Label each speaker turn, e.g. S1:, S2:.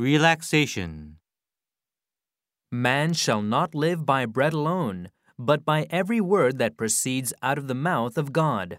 S1: Relaxation.
S2: Man shall not live by bread alone, but by every word that proceeds out of the mouth of God.